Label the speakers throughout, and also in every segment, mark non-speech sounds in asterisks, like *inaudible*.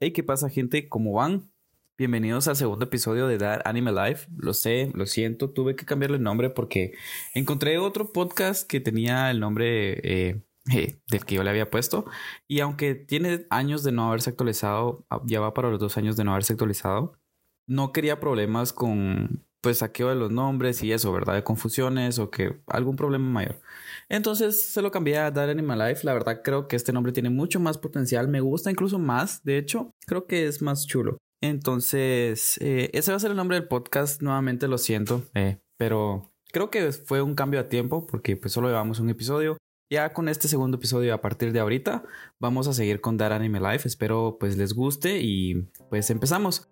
Speaker 1: Hey, ¿qué pasa, gente? ¿Cómo van? Bienvenidos al segundo episodio de That Anime Life. Lo sé, lo siento, tuve que cambiarle el nombre porque encontré otro podcast que tenía el nombre eh, eh, del que yo le había puesto. Y aunque tiene años de no haberse actualizado, ah, ya va para los dos años de no haberse actualizado, no quería problemas con pues saqueo de los nombres y eso, ¿verdad? De confusiones o que algún problema mayor. Entonces se lo cambié a That Animal Life. La verdad creo que este nombre tiene mucho más potencial. Me gusta incluso más. De hecho, creo que es más chulo. Entonces, eh, ese va a ser el nombre del podcast. Nuevamente lo siento. Eh, pero creo que fue un cambio a tiempo porque pues solo llevamos un episodio. Ya con este segundo episodio a partir de ahorita vamos a seguir con That Anime Life. Espero pues les guste y pues empezamos.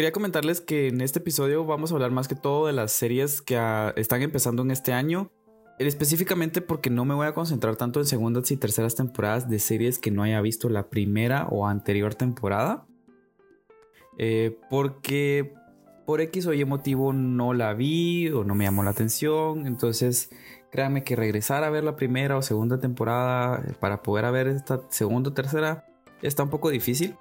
Speaker 1: Quería comentarles que en este episodio vamos a hablar más que todo de las series que ah, están empezando en este año. Específicamente porque no me voy a concentrar tanto en segundas y terceras temporadas de series que no haya visto la primera o anterior temporada. Eh, porque por X o Y motivo no la vi o no me llamó la atención. Entonces, créanme que regresar a ver la primera o segunda temporada para poder ver esta segunda o tercera está un poco difícil.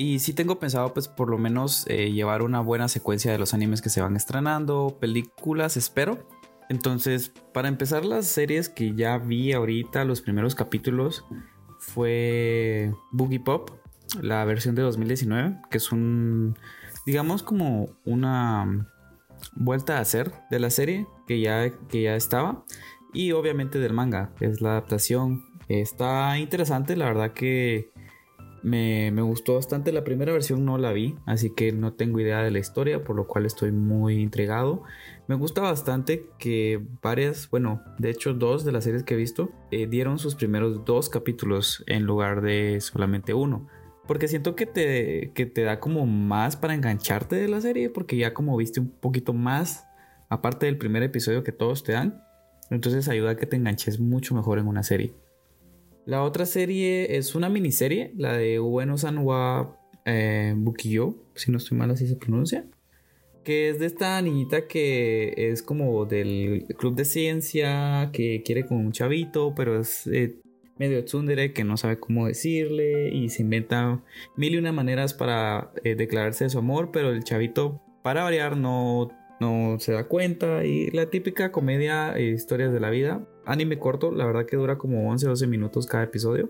Speaker 1: Y sí tengo pensado, pues, por lo menos eh, llevar una buena secuencia de los animes que se van estrenando, películas, espero. Entonces, para empezar las series que ya vi ahorita, los primeros capítulos, fue Boogie Pop, la versión de 2019, que es un, digamos, como una vuelta a hacer de la serie que ya, que ya estaba. Y obviamente del manga, es la adaptación. Está interesante, la verdad que me, gustó bastante. La primera versión no la vi, así que no tengo idea de la historia, por lo cual estoy muy intrigado. Me gusta bastante que varias, bueno, de hecho dos de las series que he visto eh, dieron sus primeros dos capítulos en lugar de solamente uno. Porque siento que te, que te da como más para engancharte de la serie, porque ya como viste un poquito más, aparte del primer episodio que todos te dan, entonces ayuda a que te enganches mucho mejor en una serie. La otra serie es una miniserie, la de Ueno Sanwa eh, Bukiyo, si no estoy mal así se pronuncia. Que es de esta niñita que es como del club de ciencia, que quiere con un chavito, pero es eh, medio tsundere, que no sabe cómo decirle y se inventa mil y una maneras para eh, declararse de su amor, pero el chavito, para variar, no, no se da cuenta. Y la típica comedia e historias de la vida anime corto, la verdad que dura como 11 12 minutos cada episodio.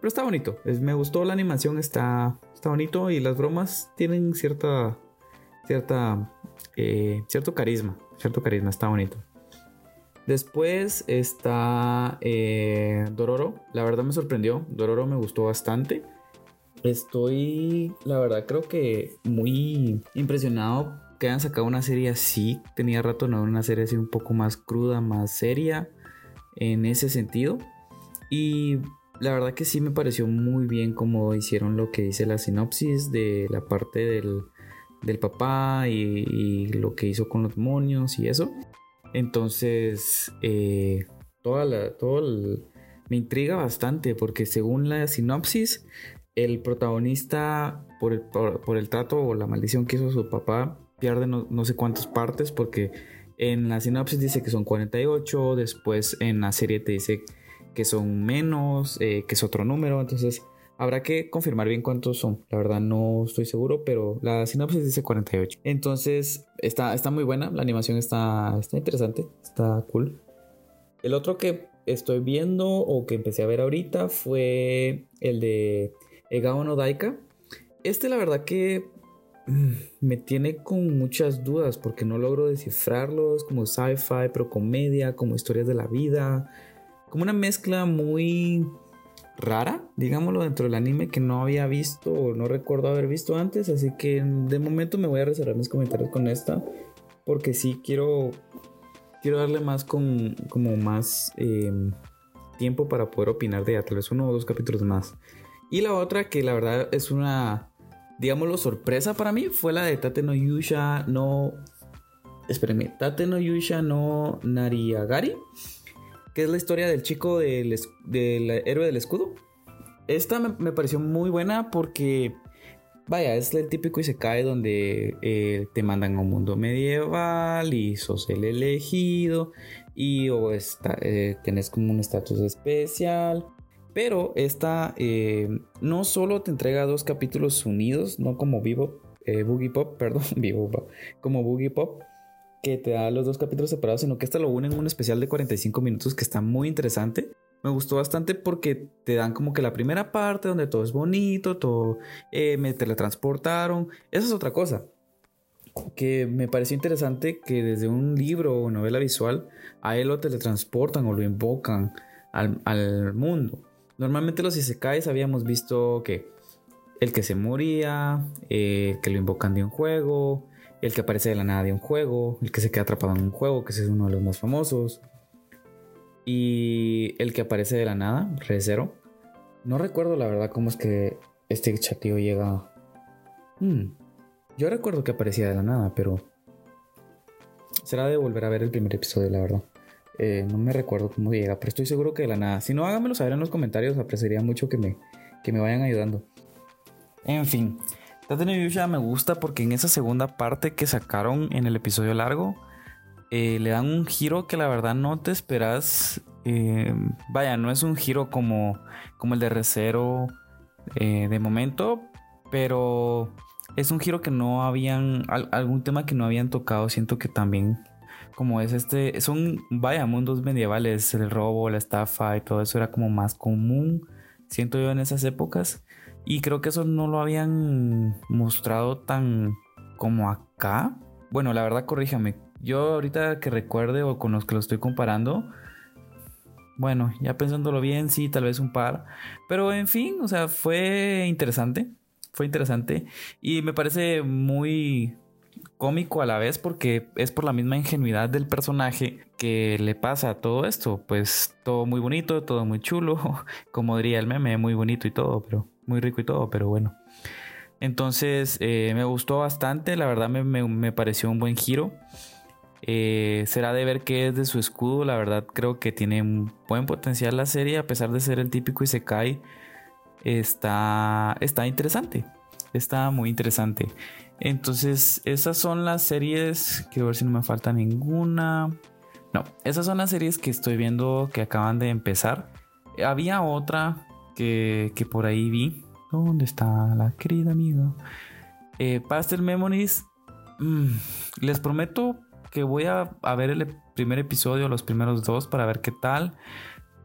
Speaker 1: Pero está bonito, me gustó la animación, está, está bonito y las bromas tienen cierta, cierta, eh, cierto carisma, cierto carisma, está bonito. Después está eh, Dororo, la verdad me sorprendió, Dororo me gustó bastante. Estoy, la verdad creo que muy impresionado que hayan sacado una serie así. Tenía rato no una serie así un poco más cruda, más seria en ese sentido. Y la verdad que sí me pareció muy bien como hicieron lo que dice la sinopsis de la parte del, del papá y, lo que hizo con los demonios y eso. Entonces, eh, toda la, todo me intriga bastante porque según la sinopsis, el protagonista por el, por, el trato o la maldición que hizo su papá pierde no, no sé cuántas partes porque en la sinopsis dice que son 48, después en la serie te dice que son menos, eh, que es otro número, entonces habrá que confirmar bien cuántos son. La verdad no estoy seguro, pero la sinopsis dice 48. Entonces está, está muy buena, la animación está, está interesante, está cool. El otro que estoy viendo o que empecé a ver ahorita fue el de Egao no Daika. Este la verdad que me tiene con muchas dudas porque no logro descifrarlos como sci-fi, pero comedia, como historias de la vida, como una mezcla muy rara, digámoslo, dentro del anime que no había visto o no recuerdo haber visto antes, así que de momento me voy a reservar mis comentarios con esta porque sí quiero quiero darle más con como más em, tiempo para poder opinar de ella, tal vez uno o dos capítulos más. Y la otra que la verdad es una digámoslo, sorpresa para mí fue la de Tate no Yusha no. Espérenme, Tate no Yusha no Nariagari, que es la historia del chico del, héroe del escudo. Esta me, pareció muy buena porque, vaya, es el típico y se cae donde eh, te mandan a un mundo medieval y sos el elegido y o está, eh, tenés como un estatus especial Pero esta eh, no solo te entrega dos capítulos unidos, no como Vivo, eh, Boogie Pop, *laughs* perdón, Vivo como Boogie Pop, que te da los dos capítulos separados, sino que esta lo une en un especial de 45 minutos que está muy interesante. Me gustó bastante porque te dan como que la primera parte donde todo es bonito, todo eh, me teletransportaron. Esa es otra cosa que me pareció interesante que desde un libro o novela visual a él lo teletransportan o lo invocan al, al mundo. Normalmente los isekais habíamos visto que el que se moría, eh, que lo invocan de un juego, el que aparece de la nada de un juego, el que se queda atrapado en un juego, que ese es uno de los más famosos, y el que aparece de la nada, Re No recuerdo la verdad cómo es que este chatío llega. Hmm. Yo recuerdo que aparecía de la nada, pero será de volver a ver el primer episodio, la verdad. Eh, no me recuerdo cómo llega, pero estoy seguro que de la nada. Si no, háganmelo saber en los comentarios, apreciaría mucho que me, que me vayan ayudando. En fin, Tate me gusta porque en esa segunda parte que sacaron en el episodio largo, eh, le dan un giro que la verdad no te esperas. Eh, vaya, no es un giro como, como el de Recero de momento, pero es un giro que no habían, algún tema que no habían tocado, siento que también, como es este, son, vaya, mundos medievales, el robo, la estafa y todo eso era como más común, siento yo en esas épocas, y creo que eso no lo habían mostrado tan como acá. Bueno, la verdad, corríjame, yo ahorita que recuerde o con los que lo estoy comparando, bueno, ya pensándolo bien, sí, tal vez un par, pero en fin, o sea, fue interesante fue interesante. Y me parece muy cómico a la vez porque es por la misma ingenuidad del personaje que le pasa todo esto, pues todo muy bonito, todo muy chulo, *laughs* como diría el meme, muy bonito y todo, pero muy rico y todo, pero bueno. Entonces eh, me gustó bastante, la verdad me, pareció un buen giro. Eh, será de ver qué es de su escudo, la verdad creo que tiene un buen potencial la serie a pesar de ser el típico y se cae está, está interesante. Está muy interesante. Entonces, esas son las series. Quiero ver si no me falta ninguna. No, esas son las series que estoy viendo que acaban de empezar. Había otra que, que por ahí vi. ¿Dónde está la querida amiga? Eh, Pastel Memories. Mm, les prometo que voy a, a ver el primer episodio, los primeros dos, para ver qué tal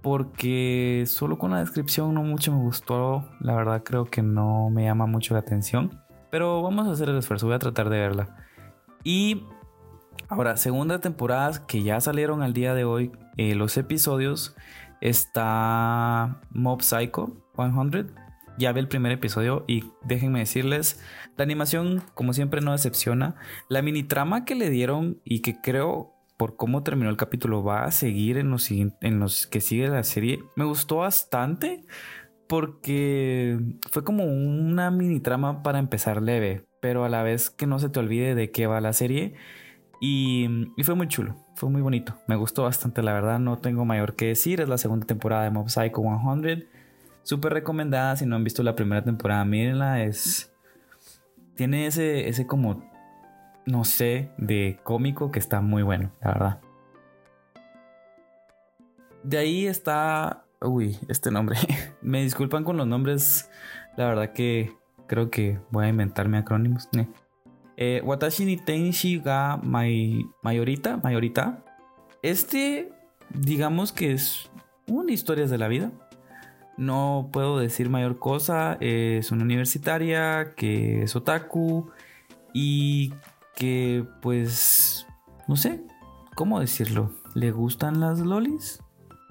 Speaker 1: porque solo con la descripción no mucho me gustó. La verdad creo que no me llama mucho la atención. Pero vamos a hacer el esfuerzo, voy a tratar de verla. Y ahora, segunda temporada que ya salieron al día de hoy, eh, los episodios, está Mob Psycho 100. Ya vi el primer episodio y déjenme decirles, la animación como siempre no decepciona. La mini trama que le dieron y que creo por cómo terminó el capítulo va a seguir en los que sigue la serie. Me gustó bastante porque fue como una mini trama para empezar leve, pero a la vez que no se te olvide de qué va la serie. Y, fue muy chulo, fue muy bonito. Me gustó bastante, la verdad, no tengo mayor que decir. Es la segunda temporada de Mob Psycho 100. Súper recomendada, si no han visto la primera temporada, mírenla. Es, tiene ese, ese como no sé, de cómico que está muy bueno, la verdad. De ahí está... Uy, este nombre. *laughs* Me disculpan con los nombres. La verdad que creo que voy a inventarme acrónimos. Eh, Watashi ni Tenshi ga Mayorita. Mayorita. Este, digamos que es una historia de la vida. No puedo decir mayor cosa. Es una universitaria que es otaku y que pues, no sé, ¿cómo decirlo? Le gustan las lolis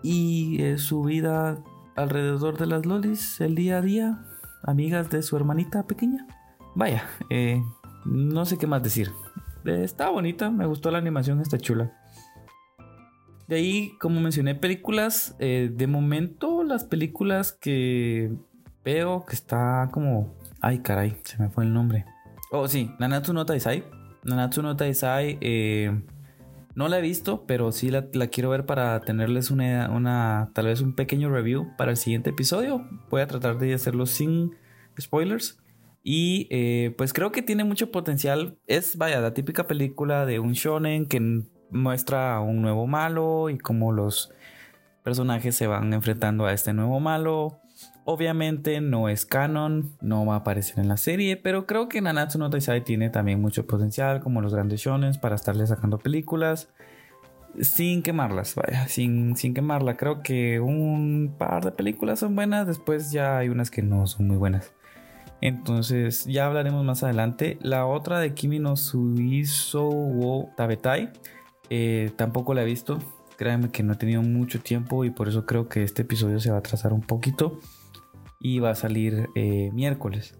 Speaker 1: y es su vida alrededor de las lolis el día a día, amigas de su hermanita pequeña. Vaya, eh, no sé qué más decir. está bonita, me gustó la animación, está chula. De ahí, como mencioné, películas. Eh, de momento, las películas que veo que está como. Ay, caray, se me fue el nombre. Oh, sí, Nanatsu no Taisai. Nanatsu no Taisai eh, no la he visto, pero sí la, quiero ver para tenerles una, una, tal vez un pequeño review para el siguiente episodio. Voy a tratar de hacerlo sin spoilers. Y eh, pues creo que tiene mucho potencial. Es, vaya, la típica película de un shonen que muestra a un nuevo malo y cómo los personajes se van enfrentando a este nuevo malo. Obviamente no es canon, no va a aparecer en la serie, pero creo que Nanatsu no Taizai tiene también mucho potencial, como los grandes shonen, para estarle sacando películas sin quemarlas, vaya, sin, sin quemarla. Creo que un par de películas son buenas, después ya hay unas que no son muy buenas. Entonces ya hablaremos más adelante. La otra de Kimi no Suiso wo Tabetai, eh, tampoco la he visto. Créanme que no he tenido mucho tiempo y por eso creo que este episodio se va a trazar un poquito y va a salir eh, miércoles.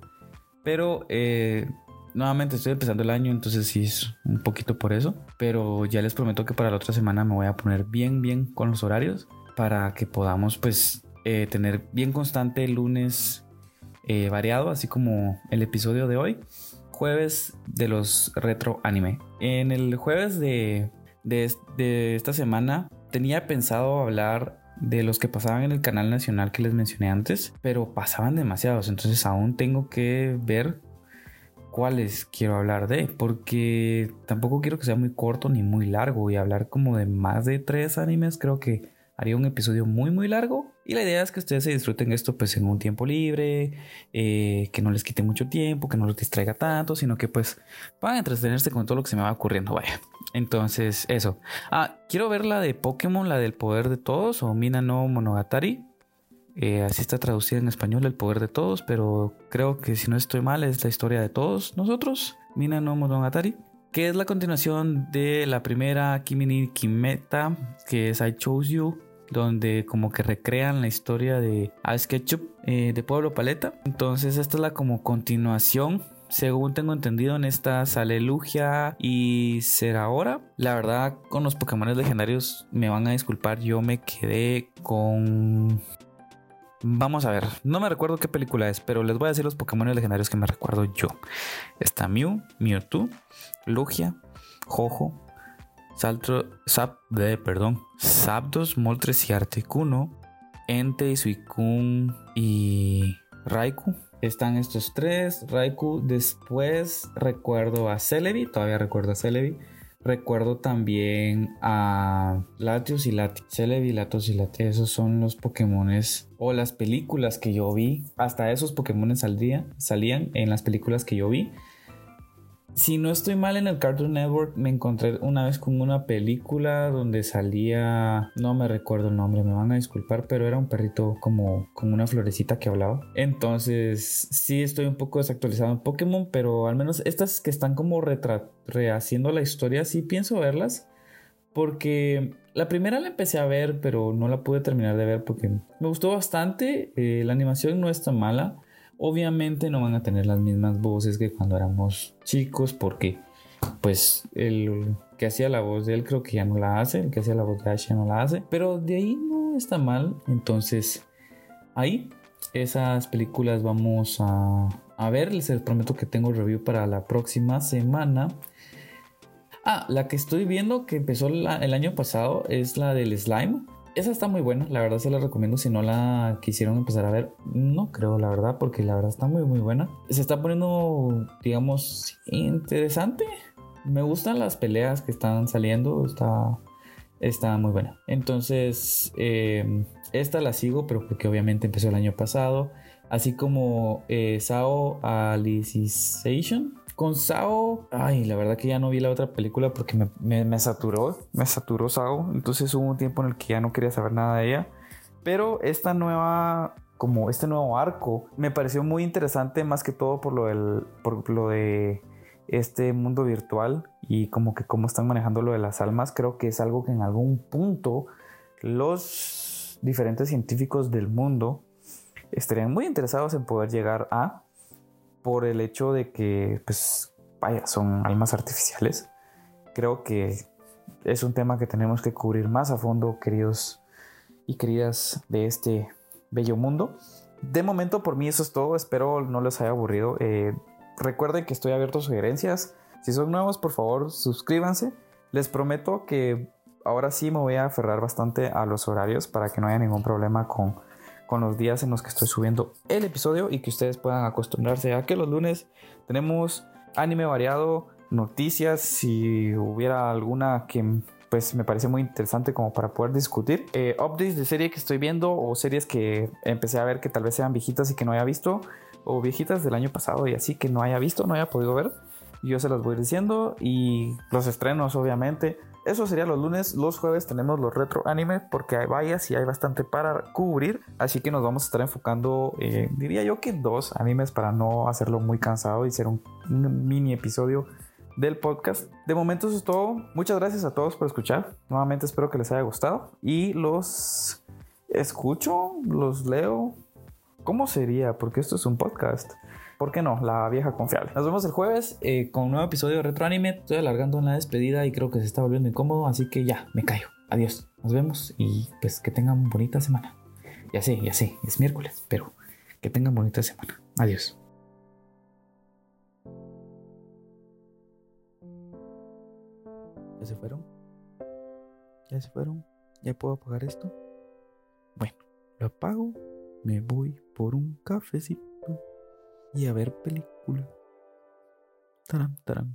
Speaker 1: Pero eh, nuevamente estoy empezando el año, entonces sí es un poquito por eso. Pero ya les prometo que para la otra semana me voy a poner bien, bien con los horarios para que podamos pues tener bien constante el lunes eh, variado, así como el episodio de hoy. Jueves de los retro anime. En el jueves de, de, esta semana tenía pensado hablar de los que pasaban en el canal nacional que les mencioné antes, pero pasaban demasiados, entonces aún tengo que ver cuáles quiero hablar de, porque tampoco quiero que sea muy corto ni muy largo y hablar como de más de tres animes creo que haría un episodio muy muy largo y la idea es que ustedes se disfruten esto pues en un tiempo libre, eh, que no les quite mucho tiempo, que no los distraiga tanto, sino que pues puedan entretenerse con todo lo que se me va ocurriendo, vaya. Entonces, eso. Ah, quiero ver la de Pokémon, la del poder de todos, o Mina no Monogatari. Eh, así está traducida en español, el poder de todos, pero creo que si no estoy mal es la historia de todos nosotros. Mina no Monogatari que es la continuación de la primera Kimi Kimeta, que es I Chose You, donde como que recrean la historia de Ice Ketchup eh, de Pueblo Paleta. Entonces esta es la como continuación. Según tengo entendido en esta sale Lugia y ahora La verdad con los Pokémon legendarios me van a disculpar, yo me quedé con... Vamos a ver, no me recuerdo qué película es, pero les voy a decir los Pokémon legendarios que me recuerdo yo. Está Mew, Mewtwo, Lugia, Jojo, Saltro, Zap, de, perdón, Zapdos, Moltres y Articuno, Ente, Suicune y Raikou. Están estos tres. Raikou. Después recuerdo a Celebi. Todavía recuerdo a Celebi. Recuerdo también a Latios y Lati. Celebi, Latios y Lati. Esos son los Pokémones o las películas que yo vi. Hasta esos Pokémones salían en las películas que yo vi. Si no estoy mal en el Cartoon Network, me encontré una vez con una película donde salía, no me recuerdo el nombre, me van a disculpar, pero era un perrito como con una florecita que hablaba. Entonces, sí estoy un poco desactualizado en Pokémon, pero al menos estas que están como rehaciendo la historia, sí pienso verlas. Porque la primera la empecé a ver, pero no la pude terminar de ver porque me gustó bastante. Eh, la animación no es tan mala. Obviamente no van a tener las mismas voces que cuando éramos chicos porque pues el que hacía la voz de él creo que ya no la hace, el que hacía la voz de Ash ya no la hace, pero de ahí no está mal, entonces ahí esas películas vamos a, ver, les prometo que tengo el review para la próxima semana. Ah, la que estoy viendo que empezó el año pasado es la del slime esa está muy buena, la verdad se la recomiendo si no la quisieron empezar a ver. No creo, la verdad, porque la verdad está muy muy buena. Se está poniendo, digamos, interesante. Me gustan las peleas que están saliendo, está, está muy buena. Entonces, em, esta la sigo, pero porque obviamente empezó el año pasado. Así como eh, Sao Alicization con Sao, ay, la verdad que ya no vi la otra película porque me, me, saturó, me saturó Sao. Entonces hubo un tiempo en el que ya no quería saber nada de ella. Pero esta nueva, como este nuevo arco, me pareció muy interesante más que todo por lo, del, por lo de este mundo virtual y como que cómo están manejando lo de las almas. Creo que es algo que en algún punto los diferentes científicos del mundo estarían muy interesados en poder llegar a por el hecho de que, pues, vaya, son almas artificiales. Creo que es un tema que tenemos que cubrir más a fondo, queridos y queridas de este bello mundo. De momento, por mí eso es todo. Espero no les haya aburrido. Eh, recuerden que estoy abierto a sugerencias. Si son nuevos, por favor, suscríbanse. Les prometo que ahora sí me voy a aferrar bastante a los horarios para que no haya ningún problema con con los días en los que estoy subiendo el episodio y que ustedes puedan acostumbrarse a que los lunes tenemos anime variado, noticias, si hubiera alguna que pues me parece muy interesante como para poder discutir. Eh, updates de serie que estoy viendo o series que empecé a ver que tal vez sean viejitas y que no haya visto o viejitas del año pasado y así que no haya visto, no haya podido ver. Yo se las voy diciendo y los estrenos obviamente. Eso sería los lunes. Los jueves tenemos los retro anime porque hay varias y hay bastante para cubrir. Así que nos vamos a estar enfocando, eh, diría yo que dos animes para no hacerlo muy cansado y ser un mini episodio del podcast. De momento eso es todo. Muchas gracias a todos por escuchar. Nuevamente espero que les haya gustado. Y los escucho, los leo. ¿Cómo sería? Porque esto es un podcast. ¿Por qué no? La vieja confiable. Nos vemos el jueves eh, con un nuevo episodio de Retro Anime. Estoy alargando una despedida y creo que se está volviendo incómodo, así que ya, me callo. Adiós. Nos vemos y pues que tengan bonita semana. Ya sé, ya sé, es miércoles, pero que tengan bonita semana. Adiós. ¿Ya se fueron? ¿Ya se fueron? ¿Ya puedo apagar esto? Bueno, lo apago, me voy por un cafecito y a ver película. Taram, taram.